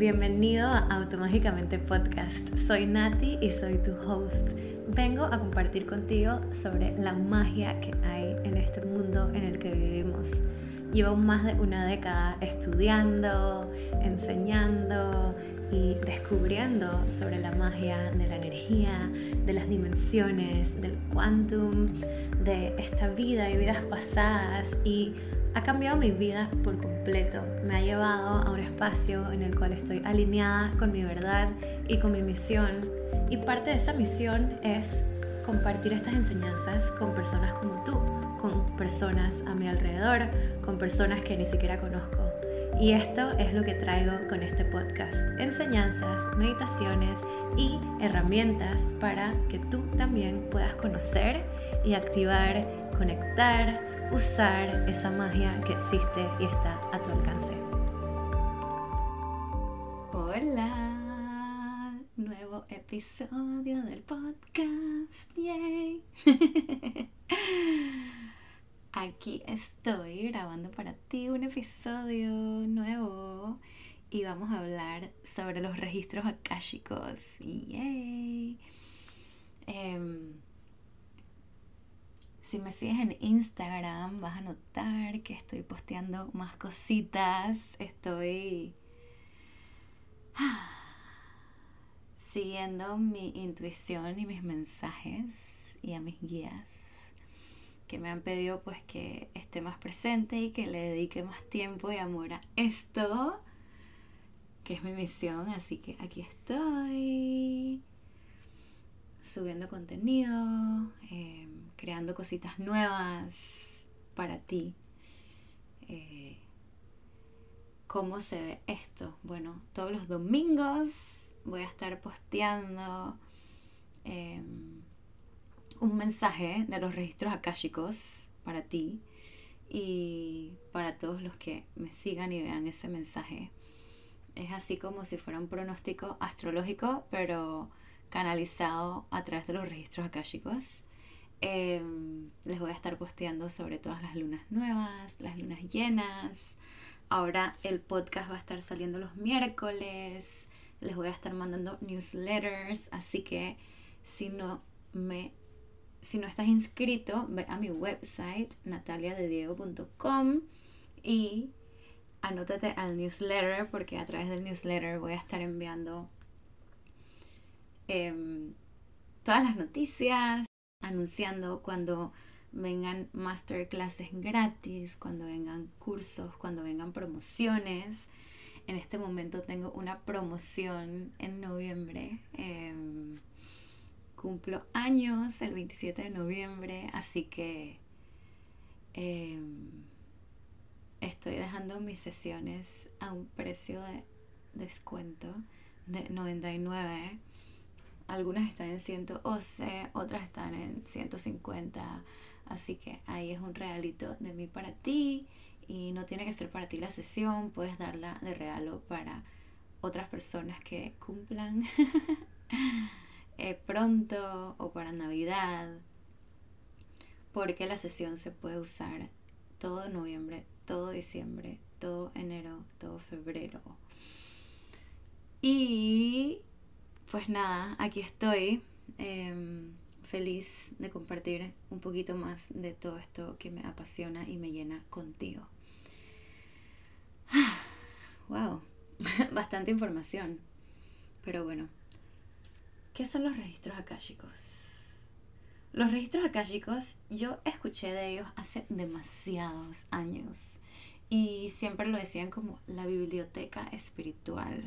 Bienvenido a Automágicamente Podcast. Soy Nati y soy tu host. Vengo a compartir contigo sobre la magia que hay en este mundo en el que vivimos. Llevo más de una década estudiando, enseñando y descubriendo sobre la magia de la energía, de las dimensiones, del quantum, de esta vida y vidas pasadas y ha cambiado mi vida por completo. Me ha llevado a un espacio en el cual estoy alineada con mi verdad y con mi misión. Y parte de esa misión es compartir estas enseñanzas con personas como tú, con personas a mi alrededor, con personas que ni siquiera conozco. Y esto es lo que traigo con este podcast. Enseñanzas, meditaciones y herramientas para que tú también puedas conocer y activar, conectar, usar esa magia que existe y está a tu alcance. Hola, nuevo episodio del podcast. Yay. Aquí estoy grabando para ti un episodio nuevo y vamos a hablar sobre los registros akáshicos. Yay. Em, si me sigues en Instagram vas a notar que estoy posteando más cositas. Estoy siguiendo mi intuición y mis mensajes y a mis guías que me han pedido pues que esté más presente y que le dedique más tiempo y amor a esto que es mi misión así que aquí estoy subiendo contenido eh, creando cositas nuevas para ti. Eh, ¿Cómo se ve esto? Bueno, todos los domingos voy a estar posteando em, un mensaje de los registros akáshicos para ti y para todos los que me sigan y vean ese mensaje. Es así como si fuera un pronóstico astrológico, pero canalizado a través de los registros akáshicos. Em, les voy a estar posteando sobre todas las lunas nuevas, las lunas llenas. Ahora el podcast va a estar saliendo los miércoles. Les voy a estar mandando newsletters. Así que si no me si no estás inscrito, ve a mi website nataliadediego.com y anótate al newsletter porque a través del newsletter voy a estar enviando em, todas las noticias, anunciando cuando vengan masterclasses gratis, cuando vengan cursos, cuando vengan promociones. En este momento tengo una promoción en noviembre. Em, cumplo años el 27 de noviembre, así que em, estoy dejando mis sesiones a un precio de descuento de 99 algunas están en 111, otras están en 150. Así que ahí es un realito de mí para ti. Y no tiene que ser para ti la sesión, puedes darla de regalo para otras personas que cumplan eh, pronto o para Navidad. Porque la sesión se puede usar todo noviembre, todo diciembre, todo enero, todo febrero. Y pues nada, aquí estoy em, feliz de compartir un poquito más de todo esto que me apasiona y me llena contigo. Wow, bastante información. Pero bueno, ¿qué son los registros akáshicos? Los registros akáshicos yo escuché de ellos hace demasiados años y siempre lo decían como la biblioteca espiritual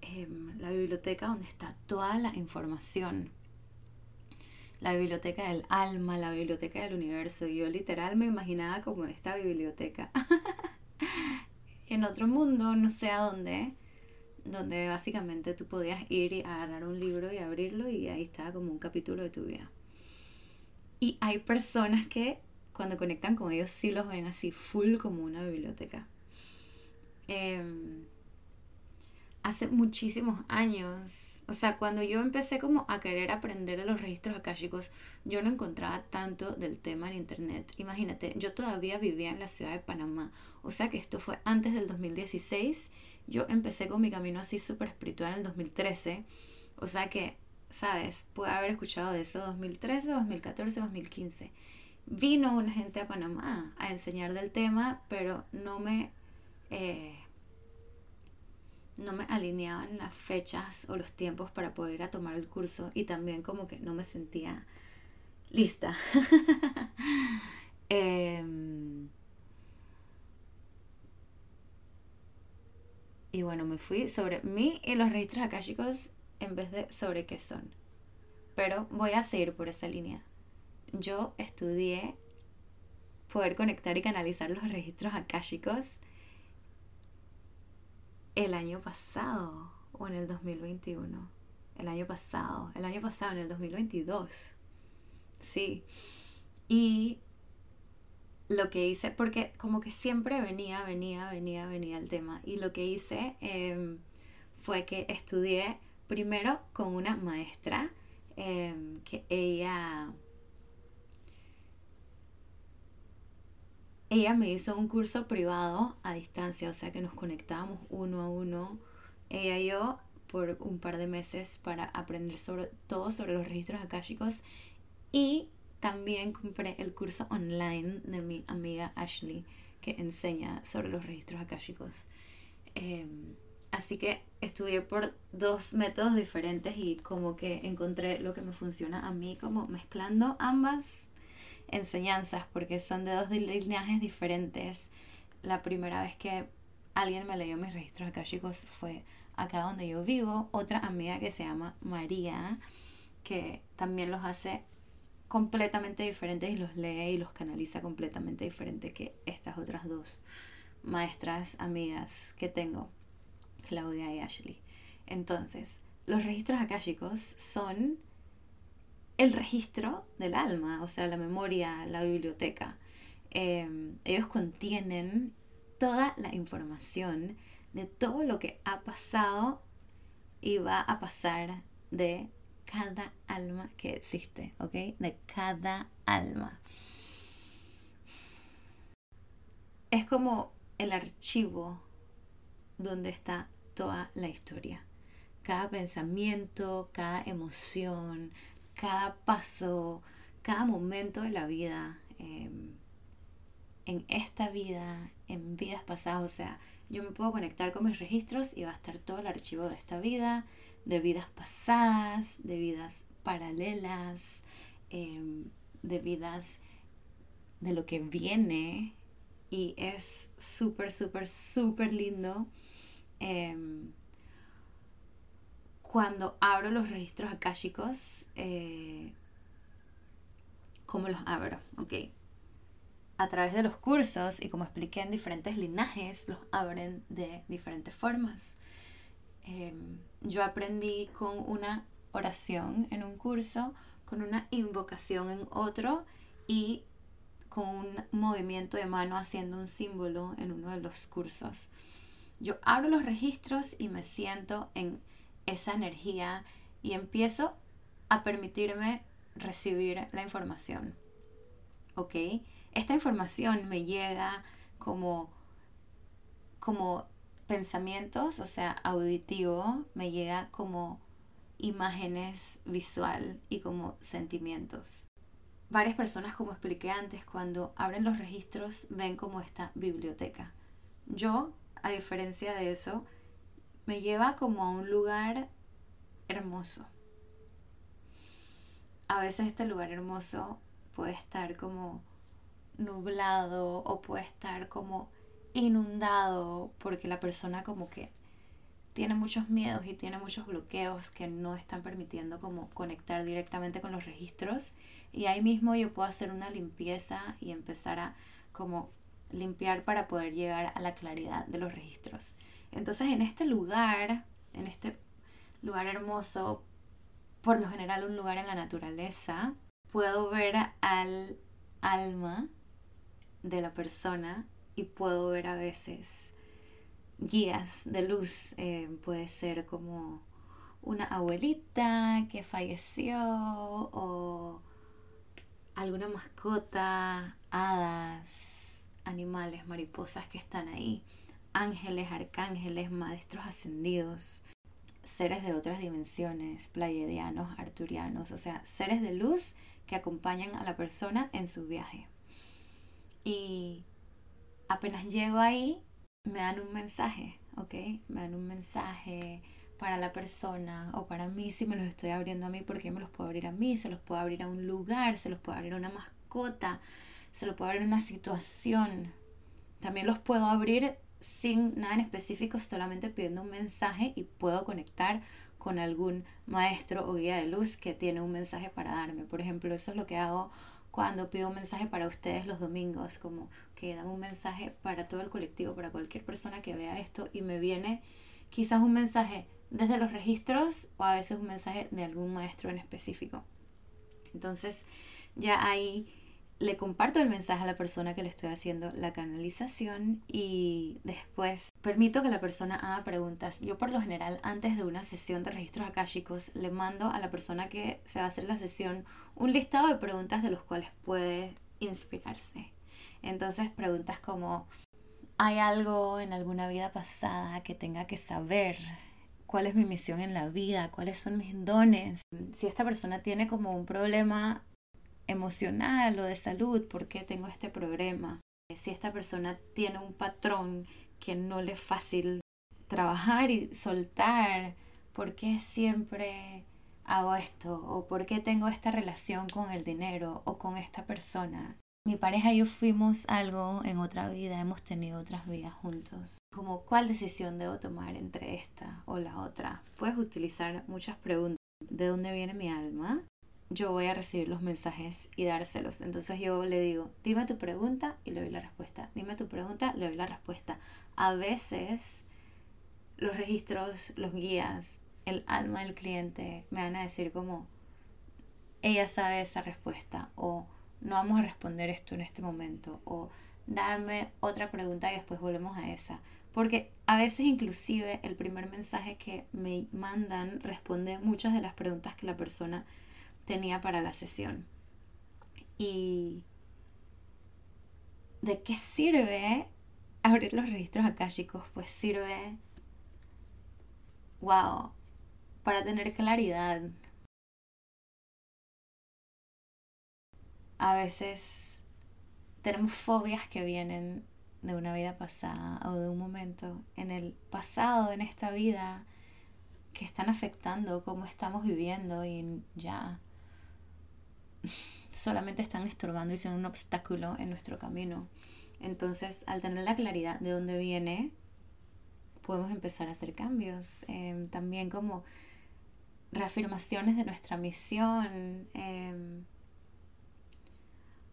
Em, la biblioteca donde está toda la información. La biblioteca del alma, la biblioteca del universo. Yo literal me imaginaba como esta biblioteca. en otro mundo, no sé a dónde, donde básicamente tú podías ir y agarrar un libro y abrirlo y ahí estaba como un capítulo de tu vida. Y hay personas que cuando conectan con ellos sí los ven así full como una biblioteca. Eh, hace muchísimos años. O sea, cuando yo empecé como a querer aprender de los registros akáshicos, yo no encontraba tanto del tema en internet. Imagínate, yo todavía vivía en la ciudad de Panamá. O sea que esto fue antes del 2016. Yo empecé con mi camino así súper espiritual en el 2013. O sea que, ¿sabes? Pude haber escuchado de eso 2013, 2014, 2015. Vino una gente a Panamá a enseñar del tema, pero no me... Eh, no me alineaban las fechas o los tiempos para poder a tomar el curso y también como que no me sentía lista. Em, y bueno, me fui sobre mí y los registros akáshicos en vez de sobre qué son. Pero voy a seguir por esa línea. Yo estudié poder conectar y canalizar los registros akáshicos el año pasado o en el 2021. El año pasado, el año pasado, en el 2022. Sí. Y lo que hice, porque como que siempre venía, venía, venía, venía el tema. Y lo que hice em, fue que estudié primero con una maestra em, que ella ella me hizo un curso privado a distancia, o sea que nos conectábamos uno a uno, ella y yo, por un par de meses para aprender sobre todo sobre los registros akáshicos y también compré el curso online de mi amiga Ashley que enseña sobre los registros akáshicos. Em, así que estudié por dos métodos diferentes y como que encontré lo que me funciona a mí, como mezclando ambas enseñanzas porque son de dos linajes diferentes. La primera vez que alguien me leyó mis registros akashicos fue acá donde yo vivo, otra amiga que se llama María, que también los hace completamente diferentes y los lee y los canaliza completamente diferente que estas otras dos maestras amigas que tengo, Claudia y Ashley. Entonces, los registros akashicos son el registro del alma, o sea, la memoria, la biblioteca. Em, ellos contienen toda la información de todo lo que ha pasado y va a pasar de cada alma que existe, ¿ok? De cada alma. Es como el archivo donde está toda la historia. Cada pensamiento, cada emoción, cada paso, cada momento de la vida, em, en esta vida, en vidas pasadas, o sea, yo me puedo conectar con mis registros y va a estar todo el archivo de esta vida, de vidas pasadas, de vidas paralelas, em, de vidas de lo que viene y es súper, súper, súper lindo. Em, cuando abro los registros akáshicos, eh, ¿cómo los abro? Ok. A través de los cursos y como expliqué en diferentes linajes, los abren de diferentes formas. Em, yo aprendí con una oración en un curso, con una invocación en otro y con un movimiento de mano haciendo un símbolo en uno de los cursos. Yo abro los registros y me siento en esa energía y empiezo a permitirme recibir la información. ¿Ok? Esta información me llega como, como pensamientos, o sea, auditivo, me llega como imágenes visual y como sentimientos. Varias personas, como expliqué antes, cuando abren los registros ven como esta biblioteca. Yo, a diferencia de eso, me lleva como a un lugar hermoso. A veces este lugar hermoso puede estar como nublado o puede estar como inundado porque la persona como que tiene muchos miedos y tiene muchos bloqueos que no están permitiendo como conectar directamente con los registros y ahí mismo yo puedo hacer una limpieza y empezar a como limpiar para poder llegar a la claridad de los registros. Entonces en este lugar, en este lugar hermoso, por lo general un lugar en la naturaleza, puedo ver al alma de la persona y puedo ver a veces guías de luz. Eh, puede ser como una abuelita que falleció o alguna mascota, hadas, animales, mariposas que están ahí, ángeles, arcángeles, maestros ascendidos, seres de otras dimensiones, playedianos, arturianos, o sea, seres de luz que acompañan a la persona en su viaje. Y apenas llego ahí, me dan un mensaje, ¿ok? Me dan un mensaje para la persona o para mí si me los estoy abriendo a mí, porque me los puedo abrir a mí, se los puedo abrir a un lugar, se los puedo abrir a una mascota, se los puedo abrir a una situación. También los puedo abrir sin nada en específico, solamente pidiendo un mensaje y puedo conectar con algún maestro o guía de luz que tiene un mensaje para darme. Por ejemplo, eso es lo que hago cuando pido un mensaje para ustedes los domingos, como que dan un mensaje para todo el colectivo, para cualquier persona que vea esto y me viene quizás un mensaje desde los registros o a veces un mensaje de algún maestro en específico. Entonces ya ahí le comparto el mensaje a la persona que le estoy haciendo la canalización y después permito que la persona haga preguntas. Yo por lo general antes de una sesión de registros akáshicos le mando a la persona que se va a hacer la sesión un listado de preguntas de los cuales puede inspirarse. Entonces preguntas como ¿hay algo en alguna vida pasada que tenga que saber? cuál es mi misión en la vida, cuáles son mis dones. Si esta persona tiene como un problema emocional o de salud, ¿por qué tengo este problema? Si esta persona tiene un patrón que no le es fácil trabajar y soltar, ¿por qué siempre hago esto? ¿O por qué tengo esta relación con el dinero o con esta persona? Mi pareja y yo fuimos algo en otra vida, hemos tenido otras vidas juntos. Como, ¿cuál decisión debo tomar entre esta o la otra? Puedes utilizar muchas preguntas. ¿De dónde viene mi alma? Yo voy a recibir los mensajes y dárselos. Entonces yo le digo, dime tu pregunta y le doy la respuesta. Dime tu pregunta, le doy la respuesta. A veces los registros, los guías, el alma del cliente me van a decir como, ella sabe esa respuesta o no vamos a responder esto en este momento o dame otra pregunta y después volvemos a esa. Porque a veces inclusive el primer mensaje que me mandan responde muchas de las preguntas que la persona tenía para la sesión. Y ¿de qué sirve abrir los registros akáshicos? Pues sirve, wow, para tener claridad, a veces tenemos fobias que vienen de una vida pasada o de un momento en el pasado, en esta vida, que están afectando cómo estamos viviendo y ya solamente están estorbando y son un obstáculo en nuestro camino. Entonces, al tener la claridad de dónde viene, podemos empezar a hacer cambios. Em, también como reafirmaciones de nuestra misión. Em,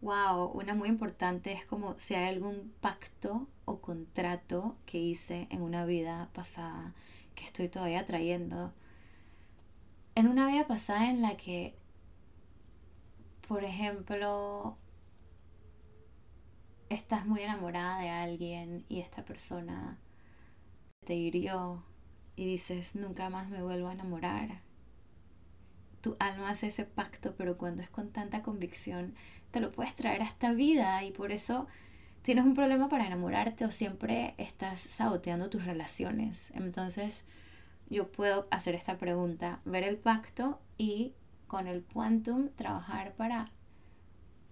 Wow, una muy importante es como si hay algún pacto o contrato que hice en una vida pasada que estoy todavía trayendo. En una vida pasada en la que, por ejemplo, estás muy enamorada de alguien y esta persona te hirió y dices, nunca más me vuelvo a enamorar. Tu alma hace ese pacto, pero cuando es con tanta convicción, te lo puedes traer a esta vida y por eso tienes un problema para enamorarte o siempre estás saboteando tus relaciones. Entonces yo puedo hacer esta pregunta, ver el pacto y con el quantum trabajar para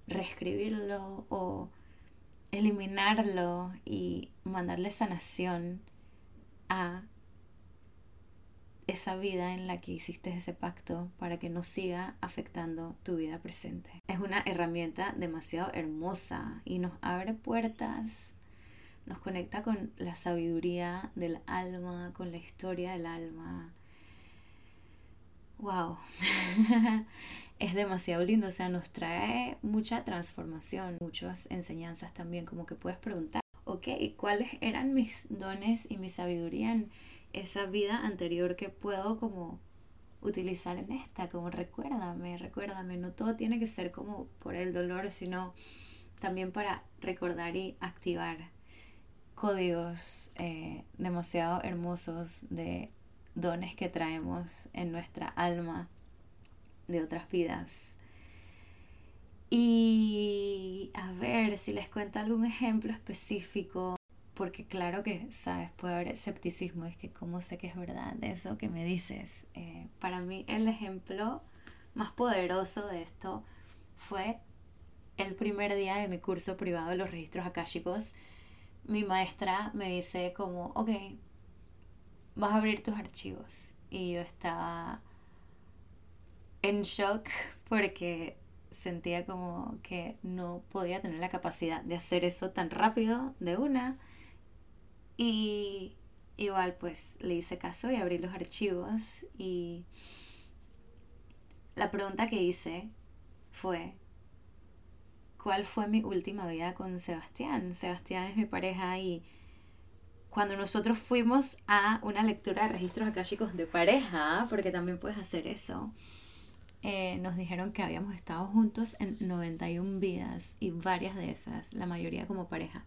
reescribirlo o eliminarlo y mandarle sanación a esa vida en la que hiciste ese pacto para que no siga afectando tu vida presente. Es una herramienta demasiado hermosa y nos abre puertas, nos conecta con la sabiduría del alma, con la historia del alma. ¡Wow! es demasiado lindo, o sea, nos trae mucha transformación, muchas enseñanzas también, como que puedes preguntar, ok, ¿cuáles eran mis dones y mi sabiduría en esa vida anterior que puedo como utilizar en esta, como recuérdame, recuérdame, no todo tiene que ser como por el dolor, sino también para recordar y activar códigos eh, demasiado hermosos de dones que traemos en nuestra alma de otras vidas. Y a ver si les cuento algún ejemplo específico, porque claro que, sabes, puede haber escepticismo, es que cómo sé que es verdad eso que me dices. Eh, para mí el ejemplo más poderoso de esto fue el primer día de mi curso privado de los registros akáshicos. Mi maestra me dice como, ok, vas a abrir tus archivos. Y yo estaba en shock porque sentía como que no podía tener la capacidad de hacer eso tan rápido de una. Y igual pues le hice caso y abrí los archivos y la pregunta que hice fue, ¿cuál fue mi última vida con Sebastián? Sebastián es mi pareja y cuando nosotros fuimos a una lectura de registros akáshicos de pareja, porque también puedes hacer eso, eh, nos dijeron que habíamos estado juntos en 91 vidas y varias de esas, la mayoría como pareja.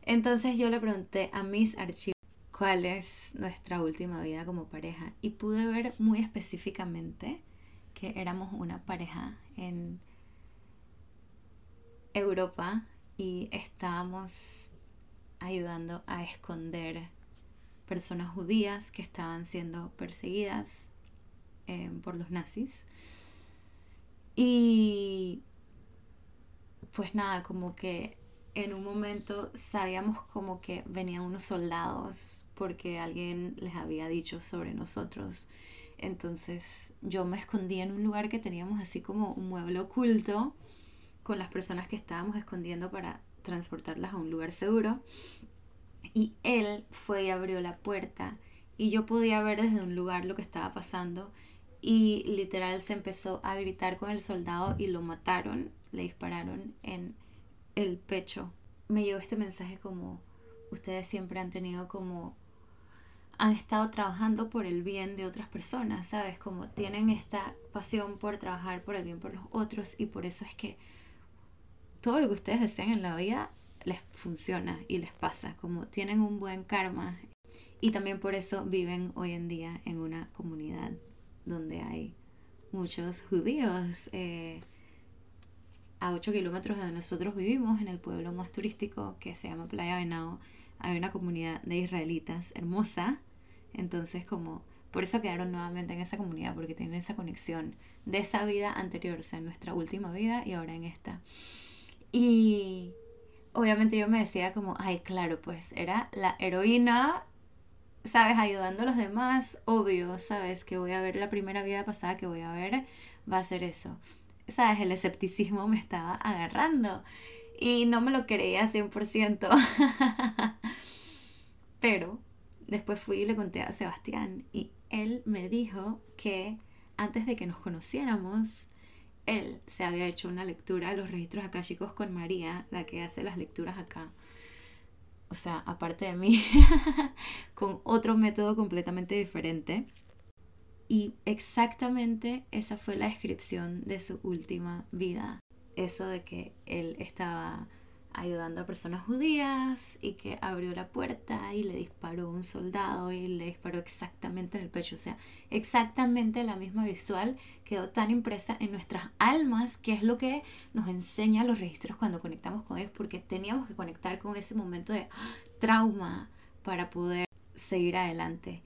Entonces yo le pregunté a mis archivos cuál es nuestra última vida como pareja y pude ver muy específicamente que éramos una pareja en Europa y estábamos ayudando a esconder personas judías que estaban siendo perseguidas eh, por los nazis. Y pues nada, como que en un momento sabíamos como que venían unos soldados porque alguien les había dicho sobre nosotros. Entonces yo me escondí en un lugar que teníamos así como un mueble oculto con las personas que estábamos escondiendo para transportarlas a un lugar seguro. Y él fue y abrió la puerta y yo podía ver desde un lugar lo que estaba pasando y literal se empezó a gritar con el soldado y lo mataron, le dispararon en el pecho. Me llegó este mensaje como ustedes siempre han tenido como han estado trabajando por el bien de otras personas, ¿sabes? Como tienen esta pasión por trabajar por el bien por los otros y por eso es que todo lo que ustedes desean en la vida les funciona y les pasa, como tienen un buen karma y también por eso viven hoy en día en una comunidad donde hay muchos judíos. Eh, a 8 kilómetros de donde nosotros vivimos, en el pueblo más turístico que se llama Playa Venado, hay una comunidad de israelitas hermosa. Entonces, como por eso quedaron nuevamente en esa comunidad, porque tienen esa conexión de esa vida anterior, o sea, en nuestra última vida y ahora en esta. Y obviamente yo me decía como, ay, claro, pues era la heroína, ¿sabes? Ayudando a los demás, obvio, ¿sabes? Que voy a ver la primera vida pasada que voy a ver, va a ser eso. ¿Sabes? El escepticismo me estaba agarrando y no me lo creía 100%. Pero después fui y le conté a Sebastián y él me dijo que antes de que nos conociéramos, él se había hecho una lectura de los registros akáshicos con María, la que hace las lecturas acá. O sea, aparte de mí, con otro método completamente diferente. Y exactamente esa fue la descripción de su última vida. Eso de que él estaba ayudando a personas judías y que abrió la puerta y le disparó un soldado y le disparó exactamente en el pecho. O sea, exactamente la misma visual quedó tan impresa en nuestras almas que es lo que nos enseña los registros cuando conectamos con ellos porque teníamos que conectar con ese momento de trauma para poder seguir adelante.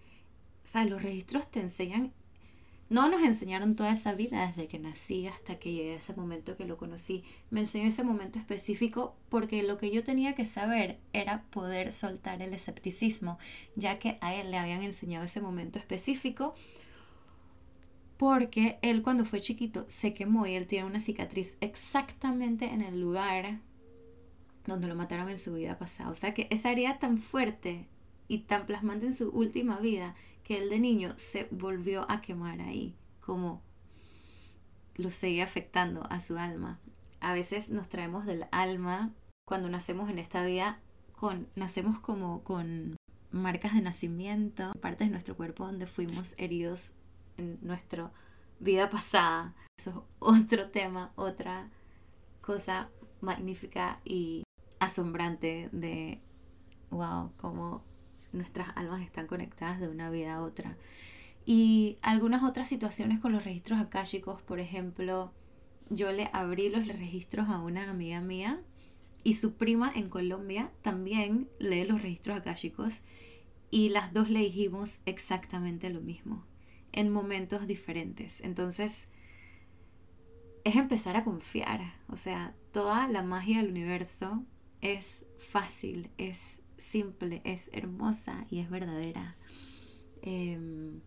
O sea, los registros te enseñan no nos enseñaron toda esa vida desde que nací hasta que llegué a ese momento que lo conocí. Me enseñó ese momento específico porque lo que yo tenía que saber era poder soltar el escepticismo, ya que a él le habían enseñado ese momento específico porque él cuando fue chiquito se quemó y él tiene una cicatriz exactamente en el lugar donde lo mataron en su vida pasada. O sea que esa herida tan fuerte y tan plasmante en su última vida que él de niño se volvió a quemar ahí, como lo seguía afectando a su alma. A veces nos traemos del alma cuando nacemos en esta vida, con, nacemos como con marcas de nacimiento, partes de nuestro cuerpo donde fuimos heridos en nuestra vida pasada. Eso es otro tema, otra cosa magnífica y asombrante de, wow, como nuestras almas están conectadas de una vida a otra. Y algunas otras situaciones con los registros akáshicos, por ejemplo, yo le abrí los registros a una amiga mía y su prima en Colombia también lee los registros akáshicos y las dos le dijimos exactamente lo mismo en momentos diferentes. Entonces, es empezar a confiar. O sea, toda la magia del universo es fácil, es simple, es hermosa y es verdadera. Em,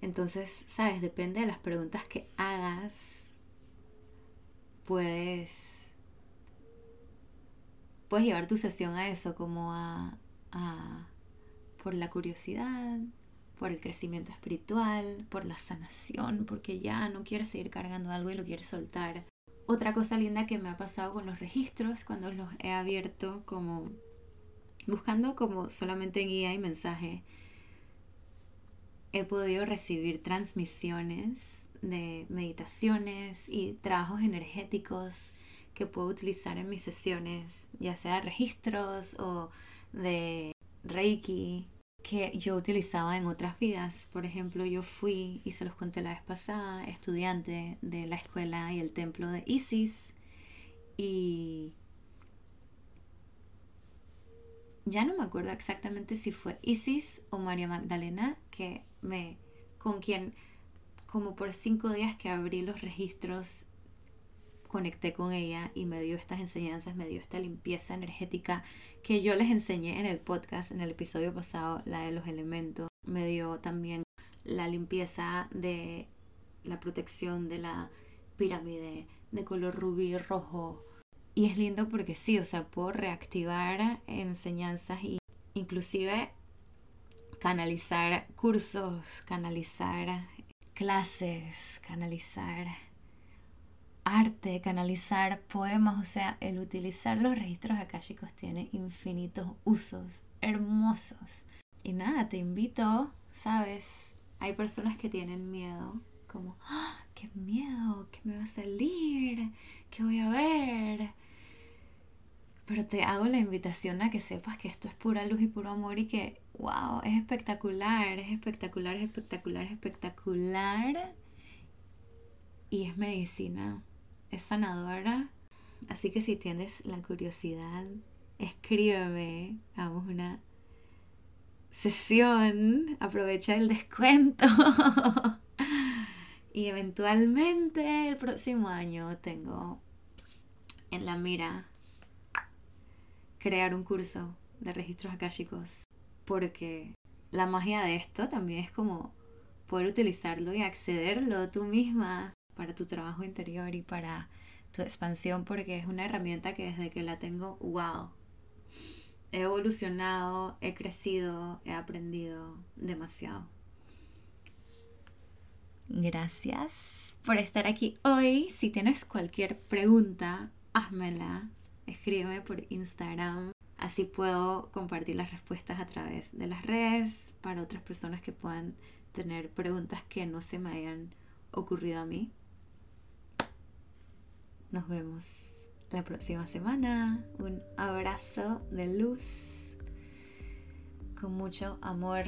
entonces, sabes, depende de las preguntas que hagas, puedes, puedes llevar tu sesión a eso, como a, a por la curiosidad, por el crecimiento espiritual, por la sanación, porque ya no quieres seguir cargando algo y lo quieres soltar. Otra cosa linda que me ha pasado con los registros cuando los he abierto como buscando como solamente guía y mensaje, he podido recibir transmisiones de meditaciones y trabajos energéticos que puedo utilizar en mis sesiones, ya sea registros o de Reiki que yo utilizaba en otras vidas. Por ejemplo, yo fui, y se los conté la vez pasada, estudiante de la escuela y el templo de Isis. Y ya no me acuerdo exactamente si fue Isis o María Magdalena que me con quien como por cinco días que abrí los registros conecté con ella y me dio estas enseñanzas, me dio esta limpieza energética que yo les enseñé en el podcast, en el episodio pasado, la de los elementos. Me dio también la limpieza de la protección de la pirámide de color rubí rojo. Y es lindo porque sí, o sea, puedo reactivar enseñanzas y inclusive canalizar cursos, canalizar clases, canalizar arte, canalizar poemas, o sea, el utilizar los registros akáshicos tiene infinitos usos hermosos. Y nada, te invito, ¿sabes? Hay personas que tienen miedo, como, ¡Ah! ¡qué miedo! ¿Qué me va a salir? ¿Qué voy a ver? Pero te hago la invitación a que sepas que esto es pura luz y puro amor y que, wow, es espectacular, es espectacular, es espectacular, es espectacular. Y es medicina es sanadora. Así que si tienes la curiosidad, escríbeme, hagamos una sesión, aprovecha el descuento. y eventualmente el próximo año tengo en la mira crear un curso de registros akáshicos porque la magia de esto también es como poder utilizarlo y accederlo tú misma para tu trabajo interior y para tu expansión porque es una herramienta que desde que la tengo, wow, he evolucionado, he crecido, he aprendido demasiado. Gracias por estar aquí hoy. Si tienes cualquier pregunta, házmela. Escríbeme por Instagram. Así puedo compartir las respuestas a través de las redes para otras personas que puedan tener preguntas que no se me hayan ocurrido a mí. Nos vemos la próxima semana. Un abrazo de luz con mucho amor